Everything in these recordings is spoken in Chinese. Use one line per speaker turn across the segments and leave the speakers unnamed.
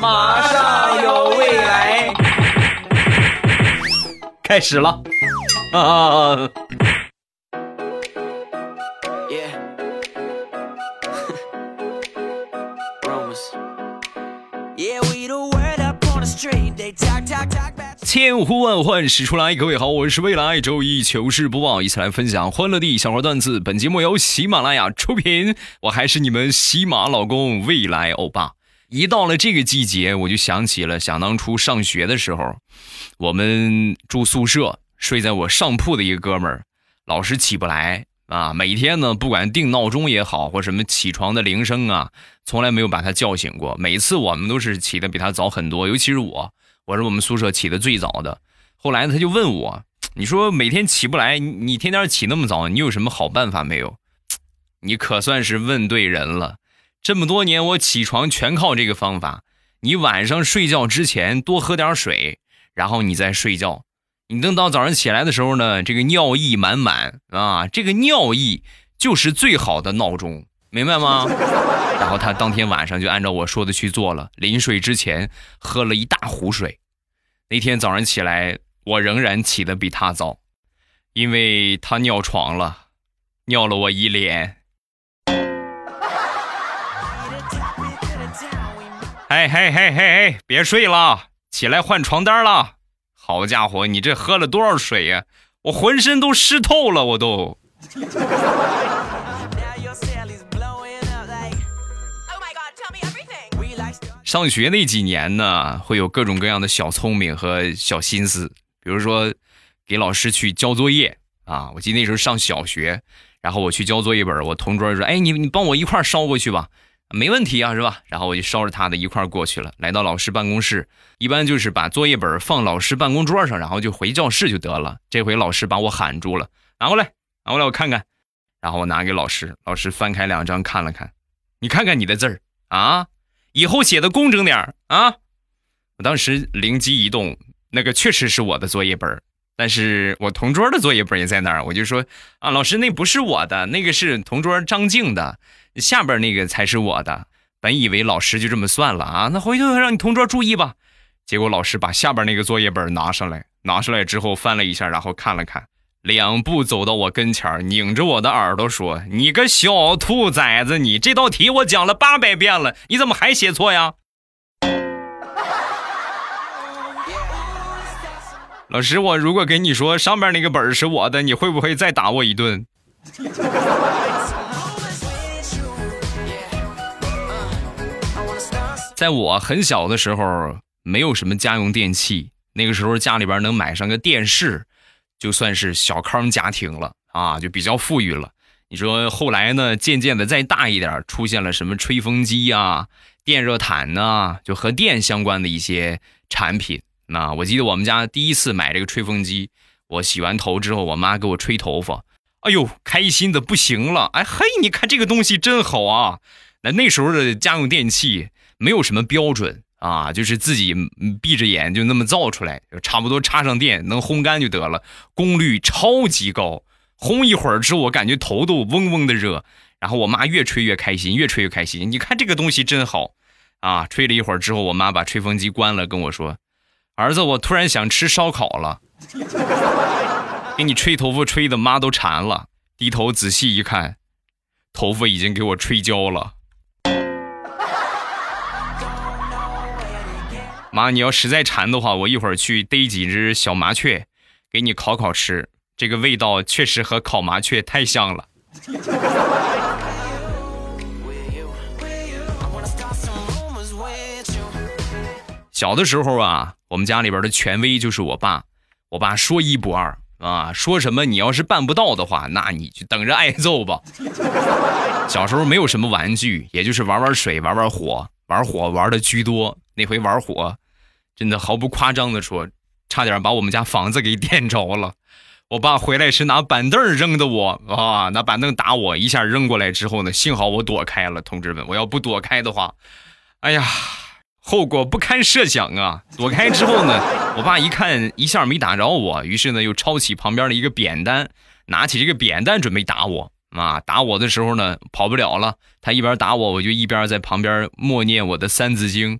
马上有未来，
开始了啊！千呼万唤始出来，各位好，我是未来周一糗事播报，一起来分享欢乐地小花段子。本节目由喜马拉雅出品，我还是你们喜马老公未来欧巴。一到了这个季节，我就想起了想当初上学的时候，我们住宿舍，睡在我上铺的一个哥们儿，老是起不来啊。每天呢，不管定闹钟也好，或什么起床的铃声啊，从来没有把他叫醒过。每次我们都是起的比他早很多，尤其是我。我是我们宿舍起的最早的，后来他就问我：“你说每天起不来，你天天起那么早，你有什么好办法没有？”你可算是问对人了。这么多年我起床全靠这个方法。你晚上睡觉之前多喝点水，然后你再睡觉。你等到早上起来的时候呢，这个尿意满满啊，这个尿意就是最好的闹钟，明白吗？然后他当天晚上就按照我说的去做了，临睡之前喝了一大壶水。那天早上起来，我仍然起得比他早，因为他尿床了，尿了我一脸。嘿嘿嘿嘿嘿，别睡了，起来换床单了。好家伙，你这喝了多少水呀？我浑身都湿透了，我都。上学那几年呢，会有各种各样的小聪明和小心思，比如说给老师去交作业啊。我记得那时候上小学，然后我去交作业本，我同桌说：“哎，你你帮我一块捎过去吧，没问题啊，是吧？”然后我就捎着他的一块过去了。来到老师办公室，一般就是把作业本放老师办公桌上，然后就回教室就得了。这回老师把我喊住了，拿过来，拿过来我看看。然后我拿给老师，老师翻开两张看了看，你看看你的字儿啊。以后写的工整点啊！我当时灵机一动，那个确实是我的作业本但是我同桌的作业本也在那儿，我就说啊，老师那不是我的，那个是同桌张静的，下边那个才是我的。本以为老师就这么算了啊，那回头让你同桌注意吧。结果老师把下边那个作业本拿上来，拿上来之后翻了一下，然后看了看。两步走到我跟前拧着我的耳朵说：“你个小兔崽子，你这道题我讲了八百遍了，你怎么还写错呀？”老师，我如果跟你说上面那个本是我的，你会不会再打我一顿？在我很小的时候，没有什么家用电器，那个时候家里边能买上个电视。就算是小康家庭了啊，就比较富裕了。你说后来呢？渐渐的再大一点，出现了什么吹风机啊、电热毯呐，就和电相关的一些产品。那我记得我们家第一次买这个吹风机，我洗完头之后，我妈给我吹头发，哎呦，开心的不行了。哎嘿，你看这个东西真好啊！那那时候的家用电器没有什么标准。啊，就是自己闭着眼就那么造出来，差不多插上电能烘干就得了，功率超级高，烘一会儿之后我感觉头都嗡嗡的热，然后我妈越吹越开心，越吹越开心。你看这个东西真好，啊，吹了一会儿之后，我妈把吹风机关了，跟我说：“儿子，我突然想吃烧烤了。”给你吹头发吹的妈都馋了，低头仔细一看，头发已经给我吹焦了。妈，你要实在馋的话，我一会儿去逮几只小麻雀，给你烤烤吃。这个味道确实和烤麻雀太像了。小的时候啊，我们家里边的权威就是我爸，我爸说一不二啊，说什么你要是办不到的话，那你就等着挨揍吧。小时候没有什么玩具，也就是玩玩水、玩玩火，玩火玩的居多。那回玩火。真的毫不夸张的说，差点把我们家房子给电着了。我爸回来是拿板凳扔的我啊，拿板凳打我一下扔过来之后呢，幸好我躲开了。同志们，我要不躲开的话，哎呀，后果不堪设想啊！躲开之后呢，我爸一看一下没打着我，于是呢又抄起旁边的一个扁担，拿起这个扁担准备打我啊。打我的时候呢，跑不了了。他一边打我，我就一边在旁边默念我的三字经。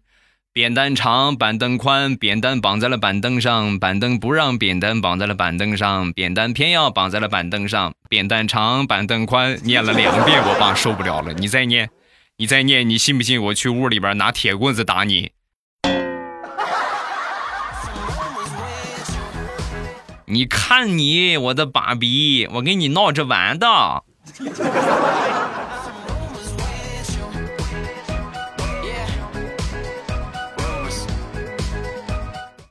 扁担长，板凳宽，扁担绑在了板凳上，板凳不让扁担绑在了板凳上，扁担偏要绑在了板凳上，扁担长，板凳宽，念了两遍，我爸受不了了，你再念，你再念，你信不信我去屋里边拿铁棍子打你？你看你，我的爸比，我跟你闹着玩的。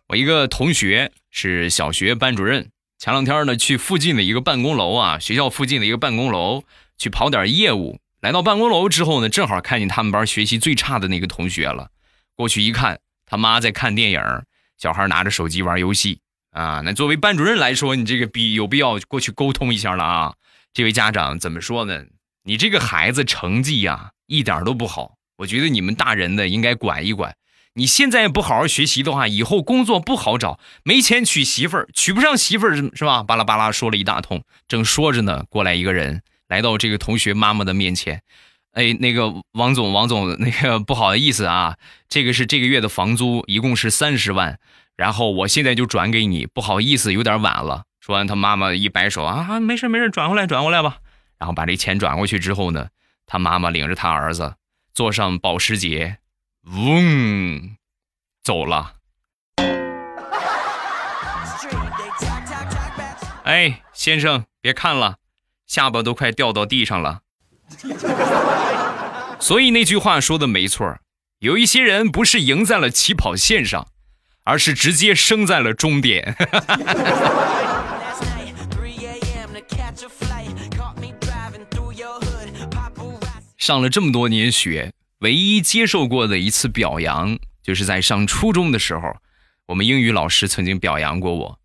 我一个同学是小学班主任，前两天呢去附近的一个办公楼啊，学校附近的一个办公楼去跑点业务。来到办公楼之后呢，正好看见他们班学习最差的那个同学了。过去一看，他妈在看电影，小孩拿着手机玩游戏啊。那作为班主任来说，你这个必有必要过去沟通一下了啊。这位家长怎么说呢？你这个孩子成绩呀一点都不好，我觉得你们大人的应该管一管。你现在不好好学习的话，以后工作不好找，没钱娶媳妇儿，娶不上媳妇儿是吧？巴拉巴拉说了一大通，正说着呢，过来一个人来到这个同学妈妈的面前，哎，那个王总，王总，那个不好意思啊，这个是这个月的房租，一共是三十万，然后我现在就转给你，不好意思，有点晚了。说完，他妈妈一摆手啊，没事没事，转过来转过来吧。然后把这钱转过去之后呢，他妈妈领着他儿子坐上保时捷。嗡，走了。哎，先生，别看了，下巴都快掉到地上了。所以那句话说的没错，有一些人不是赢在了起跑线上，而是直接生在了终点。上了这么多年学。唯一接受过的一次表扬，就是在上初中的时候，我们英语老师曾经表扬过我。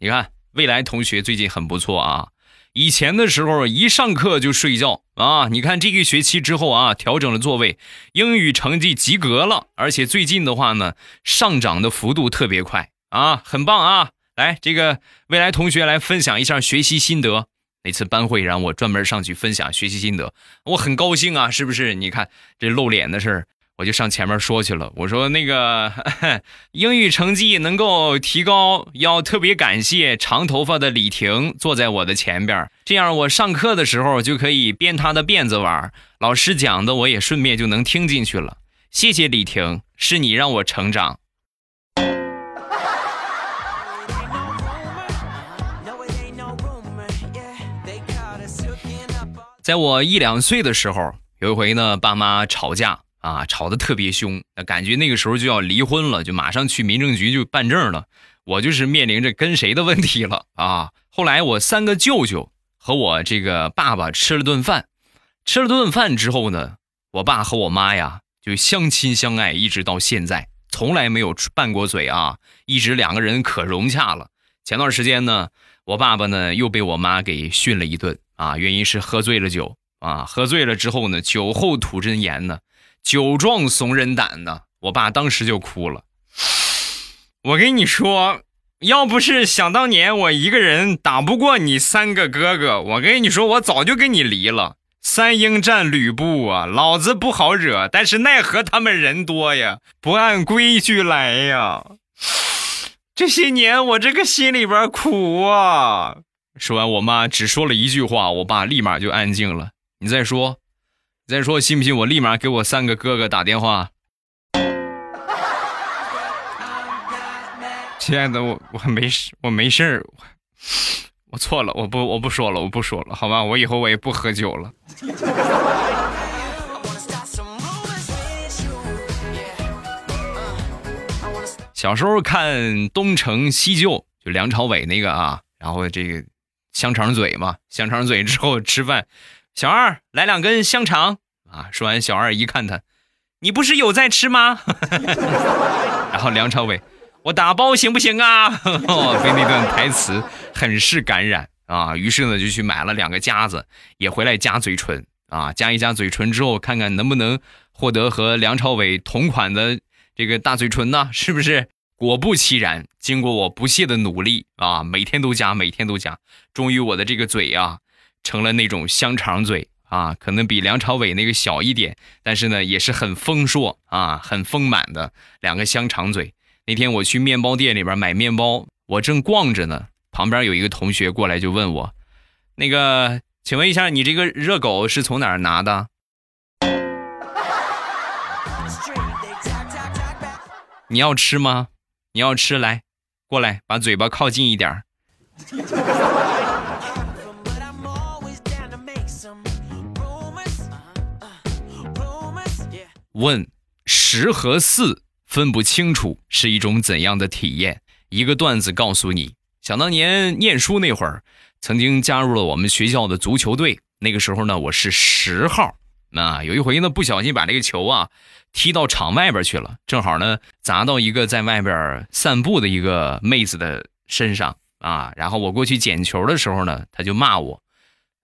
你看，未来同学最近很不错啊。以前的时候一上课就睡觉啊，你看这个学期之后啊，调整了座位，英语成绩及格了，而且最近的话呢，上涨的幅度特别快啊，很棒啊！来，这个未来同学来分享一下学习心得。那次班会让我专门上去分享学习心得，我很高兴啊，是不是？你看这露脸的事儿，我就上前面说去了。我说那个 英语成绩能够提高，要特别感谢长头发的李婷坐在我的前边，这样我上课的时候就可以编她的辫子玩，老师讲的我也顺便就能听进去了。谢谢李婷，是你让我成长。在我一两岁的时候，有一回呢，爸妈吵架啊，吵得特别凶，那感觉那个时候就要离婚了，就马上去民政局就办证了。我就是面临着跟谁的问题了啊。后来我三个舅舅和我这个爸爸吃了顿饭，吃了顿饭之后呢，我爸和我妈呀就相亲相爱，一直到现在，从来没有拌过嘴啊，一直两个人可融洽了。前段时间呢，我爸爸呢又被我妈给训了一顿。啊，原因是喝醉了酒啊，喝醉了之后呢，酒后吐真言呢，酒壮怂人胆呢，我爸当时就哭了。我跟你说，要不是想当年我一个人打不过你三个哥哥，我跟你说，我早就跟你离了。三英战吕布啊，老子不好惹，但是奈何他们人多呀，不按规矩来呀。这些年我这个心里边苦啊。说完，我妈只说了一句话，我爸立马就安静了。你再说，再说，信不信我立马给我三个哥哥打电话？亲爱的，我我没事，我没事儿，我错了，我不我不说了，我不说了，好吧，我以后我也不喝酒了。小时候看《东成西就》，就梁朝伟那个啊，然后这个。香肠嘴嘛，香肠嘴之后吃饭，小二来两根香肠啊！说完，小二一看他，你不是有在吃吗？然后梁朝伟，我打包行不行啊？被那段台词很是感染啊！于是呢，就去买了两个夹子，也回来夹嘴唇啊，夹一夹嘴唇之后，看看能不能获得和梁朝伟同款的这个大嘴唇呢？是不是？果不其然，经过我不懈的努力啊，每天都夹，每天都夹，终于我的这个嘴啊，成了那种香肠嘴啊，可能比梁朝伟那个小一点，但是呢也是很丰硕啊，很丰满的两个香肠嘴。那天我去面包店里边买面包，我正逛着呢，旁边有一个同学过来就问我，那个，请问一下，你这个热狗是从哪儿拿的？你要吃吗？你要吃来，过来，把嘴巴靠近一点儿。问十和四分不清楚是一种怎样的体验？一个段子告诉你：想当年念书那会儿，曾经加入了我们学校的足球队。那个时候呢，我是十号。那有一回呢，不小心把这个球啊。踢到场外边去了，正好呢砸到一个在外边散步的一个妹子的身上啊。然后我过去捡球的时候呢，他就骂我，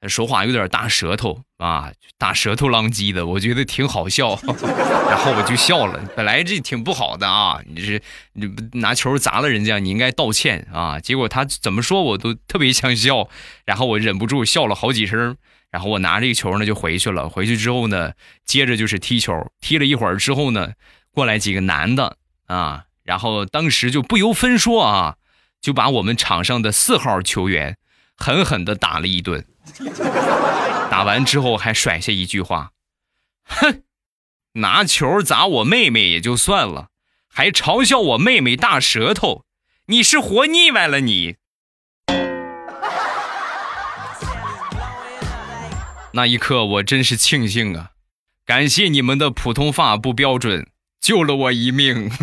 说话有点大舌头啊，大舌头浪叽的，我觉得挺好笑，然后我就笑了。本来这挺不好的啊，你是你拿球砸了人家，你应该道歉啊。结果他怎么说我都特别想笑，然后我忍不住笑了好几声。然后我拿这个球呢就回去了。回去之后呢，接着就是踢球。踢了一会儿之后呢，过来几个男的啊，然后当时就不由分说啊，就把我们场上的四号球员狠狠的打了一顿。打完之后还甩下一句话：“哼，拿球砸我妹妹也就算了，还嘲笑我妹妹大舌头，你是活腻歪了你。”那一刻，我真是庆幸啊！感谢你们的普通话不标准，救了我一命。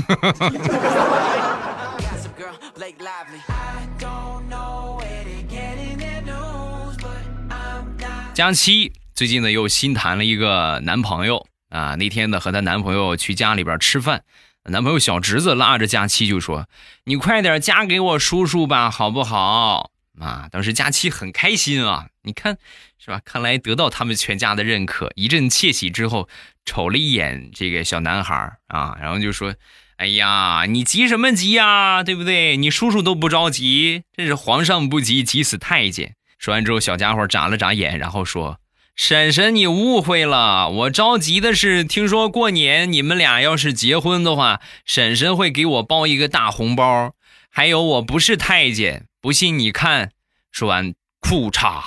佳期最近呢又新谈了一个男朋友啊，那天呢和她男朋友去家里边吃饭，男朋友小侄子拉着佳期就说：“你快点嫁给我叔叔吧，好不好？”啊，当时佳期很开心啊，你看。是吧？看来得到他们全家的认可，一阵窃喜之后，瞅了一眼这个小男孩啊，然后就说：“哎呀，你急什么急呀？对不对？你叔叔都不着急，这是皇上不急急死太监。”说完之后，小家伙眨了眨眼，然后说：“婶婶，你误会了，我着急的是，听说过年你们俩要是结婚的话，婶婶会给我包一个大红包。还有，我不是太监，不信你看。”说完，裤衩。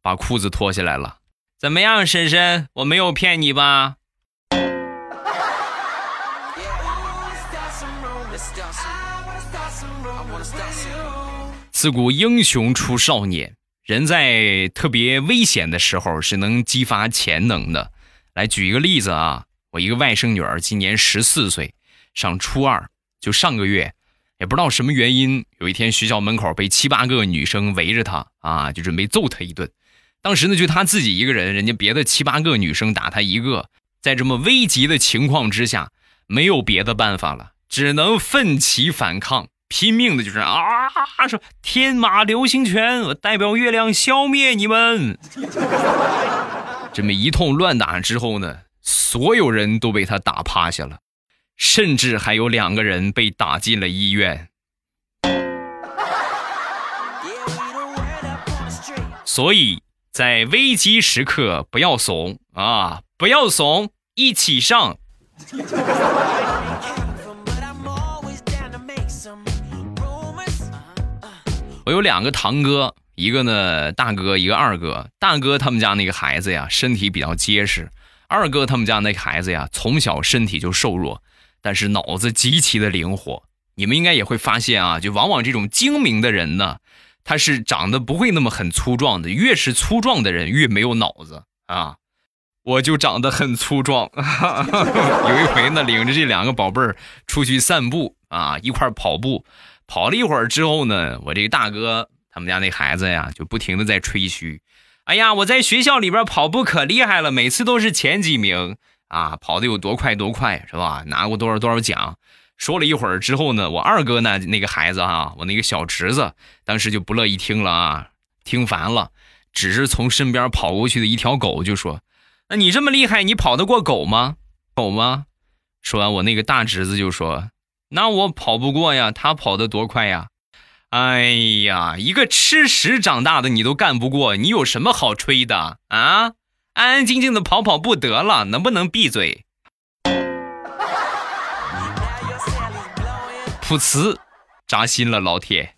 把裤子脱下来了，怎么样，婶婶？我没有骗你吧？自古英雄出少年，人在特别危险的时候是能激发潜能的。来举一个例子啊，我一个外甥女儿今年十四岁，上初二，就上个月，也不知道什么原因，有一天学校门口被七八个女生围着她啊，就准备揍她一顿。当时呢，就他自己一个人，人家别的七八个女生打他一个，在这么危急的情况之下，没有别的办法了，只能奋起反抗，拼命的就是啊，说天马流星拳，我代表月亮消灭你们。这么一通乱打之后呢，所有人都被他打趴下了，甚至还有两个人被打进了医院。所以。在危机时刻不要怂啊！不要怂，一起上。我有两个堂哥，一个呢大哥，一个二哥。大哥他们家那个孩子呀，身体比较结实；二哥他们家那个孩子呀，从小身体就瘦弱，但是脑子极其的灵活。你们应该也会发现啊，就往往这种精明的人呢。他是长得不会那么很粗壮的，越是粗壮的人越没有脑子啊！我就长得很粗壮，有一回呢，领着这两个宝贝儿出去散步啊，一块跑步，跑了一会儿之后呢，我这个大哥他们家那孩子呀，就不停的在吹嘘，哎呀，我在学校里边跑步可厉害了，每次都是前几名啊，跑的有多快多快是吧？拿过多少多少奖。说了一会儿之后呢，我二哥呢那个孩子啊，我那个小侄子当时就不乐意听了啊，听烦了，只是从身边跑过去的一条狗就说：“那你这么厉害，你跑得过狗吗？狗吗？”说完，我那个大侄子就说：“那我跑不过呀，他跑得多快呀！”哎呀，一个吃屎长大的你都干不过，你有什么好吹的啊？安安静静的跑跑步得了，能不能闭嘴？噗呲，扎心了，老铁。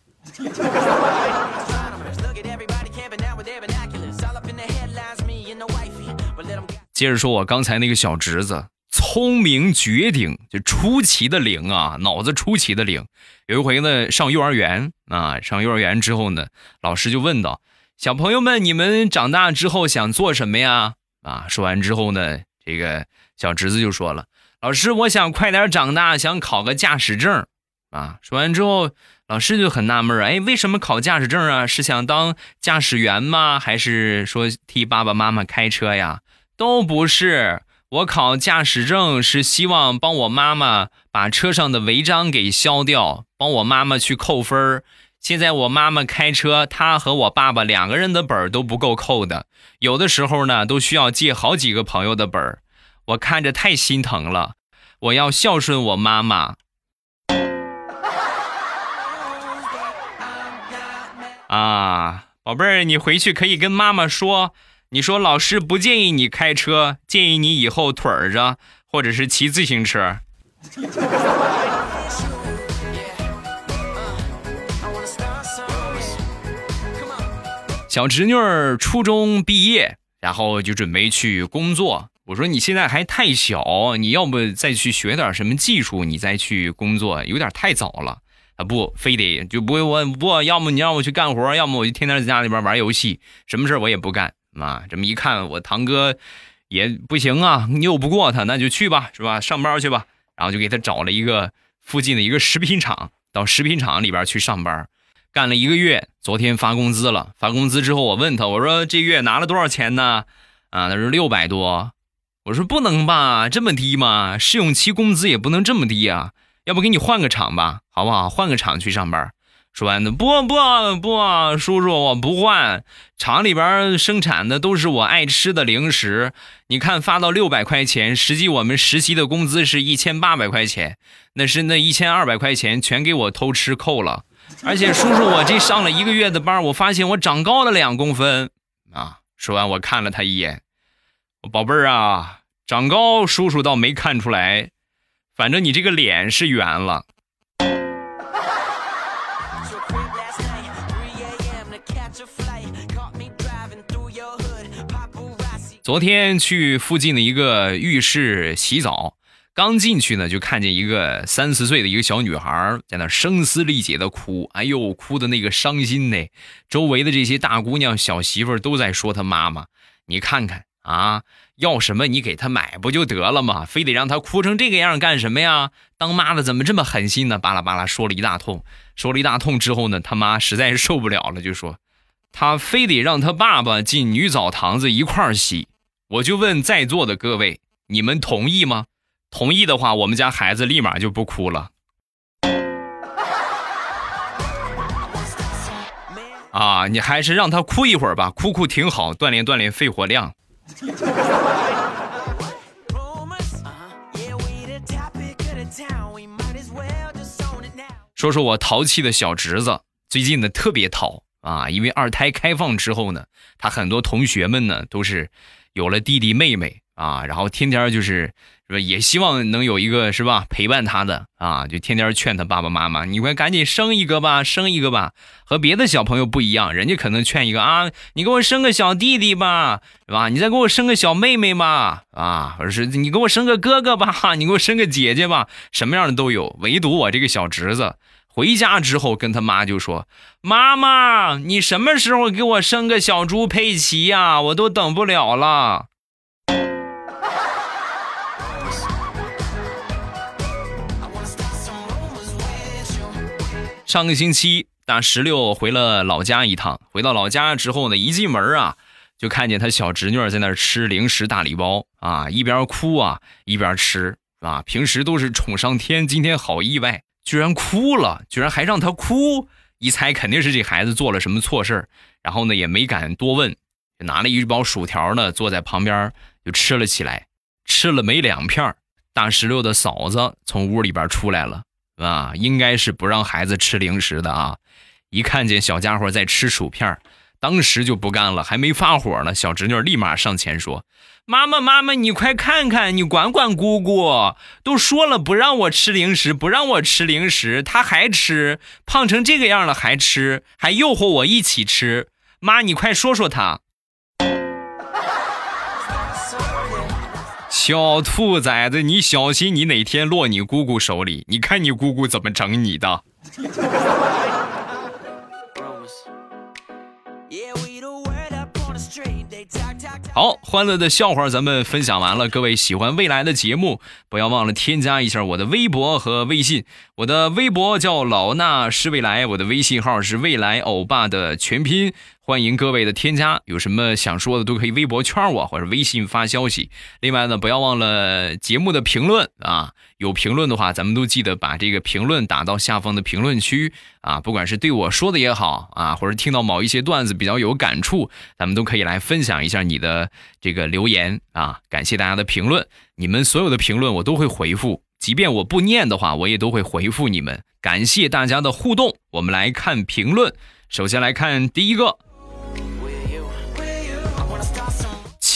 接着说，我刚才那个小侄子，聪明绝顶，就出奇的灵啊，脑子出奇的灵。有一回呢，上幼儿园啊，上幼儿园之后呢，老师就问道：“小朋友们，你们长大之后想做什么呀？”啊，说完之后呢，这个小侄子就说了：“老师，我想快点长大，想考个驾驶证。”啊，说完之后，老师就很纳闷哎，为什么考驾驶证啊？是想当驾驶员吗？还是说替爸爸妈妈开车呀？都不是，我考驾驶证是希望帮我妈妈把车上的违章给消掉，帮我妈妈去扣分儿现在我妈妈开车，她和我爸爸两个人的本都不够扣的，有的时候呢，都需要借好几个朋友的本儿我看着太心疼了，我要孝顺我妈妈。啊，宝贝儿，你回去可以跟妈妈说，你说老师不建议你开车，建议你以后腿儿着，或者是骑自行车。小侄女儿初中毕业，然后就准备去工作。我说你现在还太小，你要不再去学点什么技术，你再去工作，有点太早了。啊不，非得就不会我不，要么你让我去干活，要么我就天天在家里边玩游戏，什么事我也不干啊。这么一看，我堂哥也不行啊，拗不过他，那就去吧，是吧？上班去吧。然后就给他找了一个附近的一个食品厂，到食品厂里边去上班，干了一个月。昨天发工资了，发工资之后，我问他，我说这月拿了多少钱呢？啊，他说六百多。我说不能吧，这么低吗？试用期工资也不能这么低啊。要不给你换个厂吧，好不好？换个厂去上班。说完的，不不不，叔叔，我不换。厂里边生产的都是我爱吃的零食。你看发到六百块钱，实际我们实习的工资是一千八百块钱，那是那一千二百块钱全给我偷吃扣了。而且叔叔，我这上了一个月的班，我发现我长高了两公分啊。说完，我看了他一眼，我宝贝儿啊，长高，叔叔倒没看出来。反正你这个脸是圆了。昨天去附近的一个浴室洗澡，刚进去呢，就看见一个三四岁的一个小女孩在那声嘶力竭的哭，哎呦，哭的那个伤心呢。周围的这些大姑娘、小媳妇都在说她妈妈，你看看啊。要什么你给他买不就得了吗？非得让他哭成这个样干什么呀？当妈的怎么这么狠心呢？巴拉巴拉说了一大通，说了一大通之后呢，他妈实在是受不了了，就说他非得让他爸爸进女澡堂子一块儿洗。我就问在座的各位，你们同意吗？同意的话，我们家孩子立马就不哭了。啊，你还是让他哭一会儿吧，哭哭挺好，锻炼锻炼肺活量。说说我淘气的小侄子，最近呢特别淘啊，因为二胎开放之后呢，他很多同学们呢都是有了弟弟妹妹啊，然后天天就是。是吧？也希望能有一个是吧陪伴他的啊，就天天劝他爸爸妈妈，你快赶紧生一个吧，生一个吧。和别的小朋友不一样，人家可能劝一个啊，你给我生个小弟弟吧，是吧？你再给我生个小妹妹吧，啊，或者是你给我生个哥哥吧，你给我生个姐姐吧，什么样的都有。唯独我这个小侄子回家之后跟他妈就说：“妈妈，你什么时候给我生个小猪佩奇呀？我都等不了了。”上个星期，大石榴回了老家一趟。回到老家之后呢，一进门啊，就看见他小侄女在那儿吃零食大礼包啊，一边哭啊一边吃啊。平时都是宠上天，今天好意外，居然哭了，居然还让他哭。一猜肯定是这孩子做了什么错事然后呢也没敢多问，拿了一包薯条呢，坐在旁边就吃了起来。吃了没两片，大石榴的嫂子从屋里边出来了。啊，应该是不让孩子吃零食的啊！一看见小家伙在吃薯片，当时就不干了，还没发火呢，小侄女立马上前说：“妈妈，妈妈，你快看看，你管管姑姑，都说了不让我吃零食，不让我吃零食，她还吃，胖成这个样了还吃，还诱惑我一起吃。妈，你快说说她。”小兔崽子，你小心，你哪天落你姑姑手里，你看你姑姑怎么整你的。好，欢乐的笑话咱们分享完了。各位喜欢未来的节目，不要忘了添加一下我的微博和微信。我的微博叫老衲是未来，我的微信号是未来欧巴的全拼。欢迎各位的添加，有什么想说的都可以微博圈我或者微信发消息。另外呢，不要忘了节目的评论啊，有评论的话，咱们都记得把这个评论打到下方的评论区啊，不管是对我说的也好啊，或者听到某一些段子比较有感触，咱们都可以来分享一下你的这个留言啊。感谢大家的评论，你们所有的评论我都会回复，即便我不念的话，我也都会回复你们。感谢大家的互动，我们来看评论，首先来看第一个。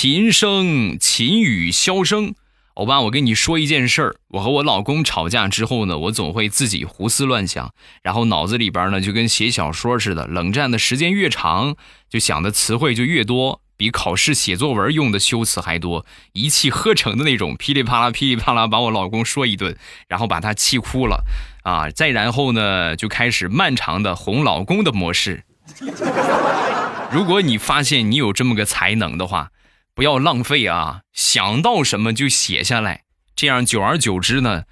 琴声琴语箫声，欧巴，我跟你说一件事儿。我和我老公吵架之后呢，我总会自己胡思乱想，然后脑子里边呢就跟写小说似的，冷战的时间越长，就想的词汇就越多，比考试写作文用的修辞还多，一气呵成的那种，噼里啪啦噼里啪啦把我老公说一顿，然后把他气哭了啊！再然后呢，就开始漫长的哄老公的模式。如果你发现你有这么个才能的话，不要浪费啊！想到什么就写下来，这样久而久之呢，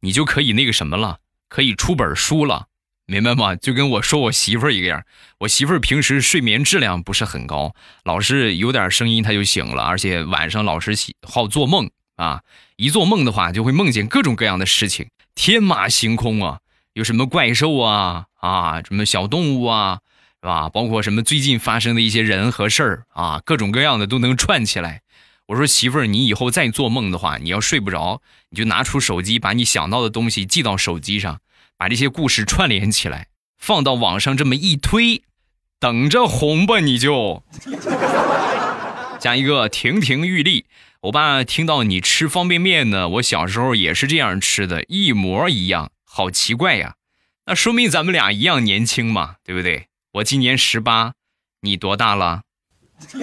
你就可以那个什么了，可以出本书了，明白吗？就跟我说我媳妇儿一个样，我媳妇儿平时睡眠质量不是很高，老是有点声音她就醒了，而且晚上老是喜好做梦啊，一做梦的话就会梦见各种各样的事情，天马行空啊，有什么怪兽啊啊，什么小动物啊。啊？包括什么最近发生的一些人和事儿啊，各种各样的都能串起来。我说媳妇儿，你以后再做梦的话，你要睡不着，你就拿出手机，把你想到的东西记到手机上，把这些故事串联起来，放到网上这么一推，等着红吧你就。加一个亭亭玉立。我爸听到你吃方便面呢，我小时候也是这样吃的，一模一样，好奇怪呀。那说明咱们俩一样年轻嘛，对不对？我今年十八，你多大了？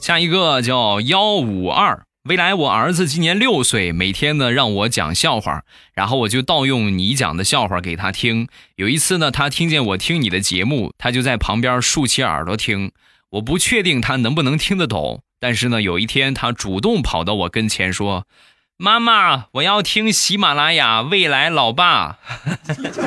下一个叫幺五二，未来我儿子今年六岁，每天呢让我讲笑话，然后我就盗用你讲的笑话给他听。有一次呢，他听见我听你的节目，他就在旁边竖起耳朵听。我不确定他能不能听得懂，但是呢，有一天他主动跑到我跟前说。妈妈，我要听喜马拉雅未来老爸。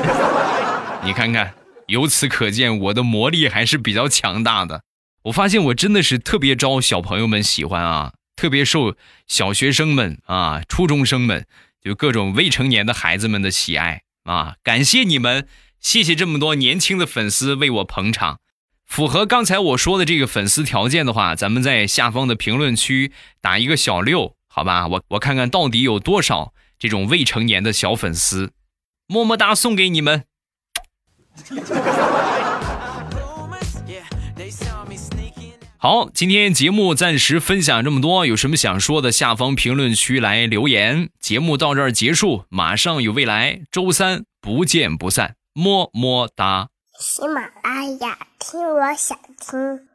你看看，由此可见我的魔力还是比较强大的。我发现我真的是特别招小朋友们喜欢啊，特别受小学生们啊、初中生们，就各种未成年的孩子们的喜爱啊。感谢你们，谢谢这么多年轻的粉丝为我捧场。符合刚才我说的这个粉丝条件的话，咱们在下方的评论区打一个小六。好吧，我我看看到底有多少这种未成年的小粉丝，么么哒送给你们。好，今天节目暂时分享这么多，有什么想说的，下方评论区来留言。节目到这儿结束，马上有未来，周三不见不散，么么哒。
喜马拉雅，听我想听。